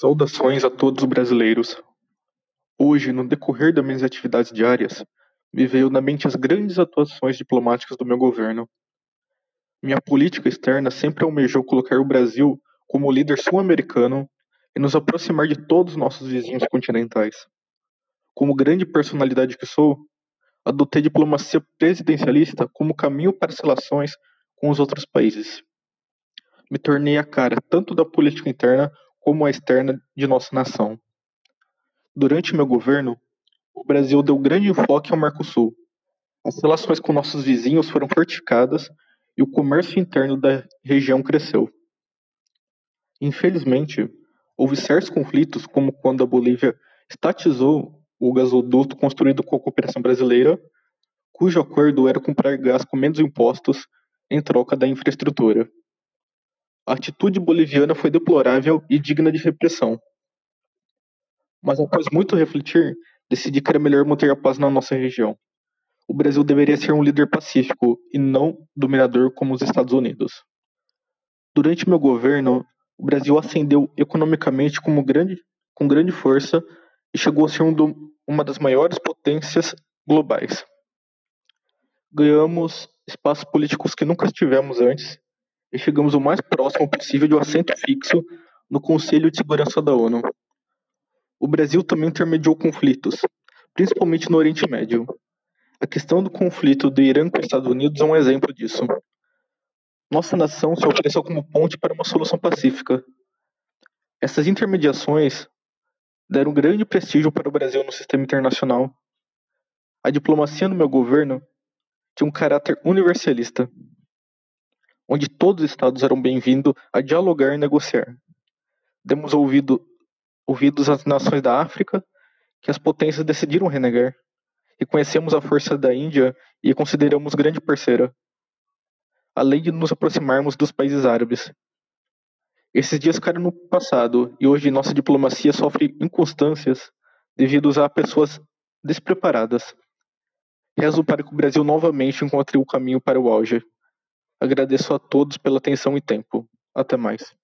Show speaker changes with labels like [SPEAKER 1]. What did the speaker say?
[SPEAKER 1] Saudações a todos os brasileiros. Hoje, no decorrer das minhas atividades diárias, me veio na mente as grandes atuações diplomáticas do meu governo. Minha política externa sempre almejou colocar o Brasil como líder sul-americano e nos aproximar de todos os nossos vizinhos continentais. Como grande personalidade que sou, adotei diplomacia presidencialista como caminho para as relações com os outros países. Me tornei a cara tanto da política interna como a externa de nossa nação. Durante meu governo, o Brasil deu grande enfoque ao Mercosul. As relações com nossos vizinhos foram fortificadas e o comércio interno da região cresceu. Infelizmente, houve certos conflitos, como quando a Bolívia estatizou o gasoduto construído com a cooperação brasileira, cujo acordo era comprar gás com menos impostos em troca da infraestrutura. A atitude boliviana foi deplorável e digna de repressão. Mas após muito refletir, decidi que era melhor manter a paz na nossa região. O Brasil deveria ser um líder pacífico e não dominador como os Estados Unidos. Durante meu governo, o Brasil ascendeu economicamente grande, com grande força e chegou a ser um do, uma das maiores potências globais. Ganhamos espaços políticos que nunca tivemos antes e chegamos o mais próximo possível de um assento fixo no Conselho de Segurança da ONU. O Brasil também intermediou conflitos, principalmente no Oriente Médio. A questão do conflito do Irã com os Estados Unidos é um exemplo disso. Nossa nação se ofereceu como ponte para uma solução pacífica. Essas intermediações deram grande prestígio para o Brasil no sistema internacional. A diplomacia no meu governo tinha um caráter universalista onde todos os estados eram bem-vindos a dialogar e negociar. Demos ouvido, ouvidos às nações da África, que as potências decidiram renegar. Reconhecemos a força da Índia e a consideramos grande parceira, além de nos aproximarmos dos países árabes. Esses dias ficaram no passado e hoje nossa diplomacia sofre inconstâncias devido a pessoas despreparadas. Rezo para que o Brasil novamente encontre o caminho para o auge. Agradeço a todos pela atenção e tempo. Até mais.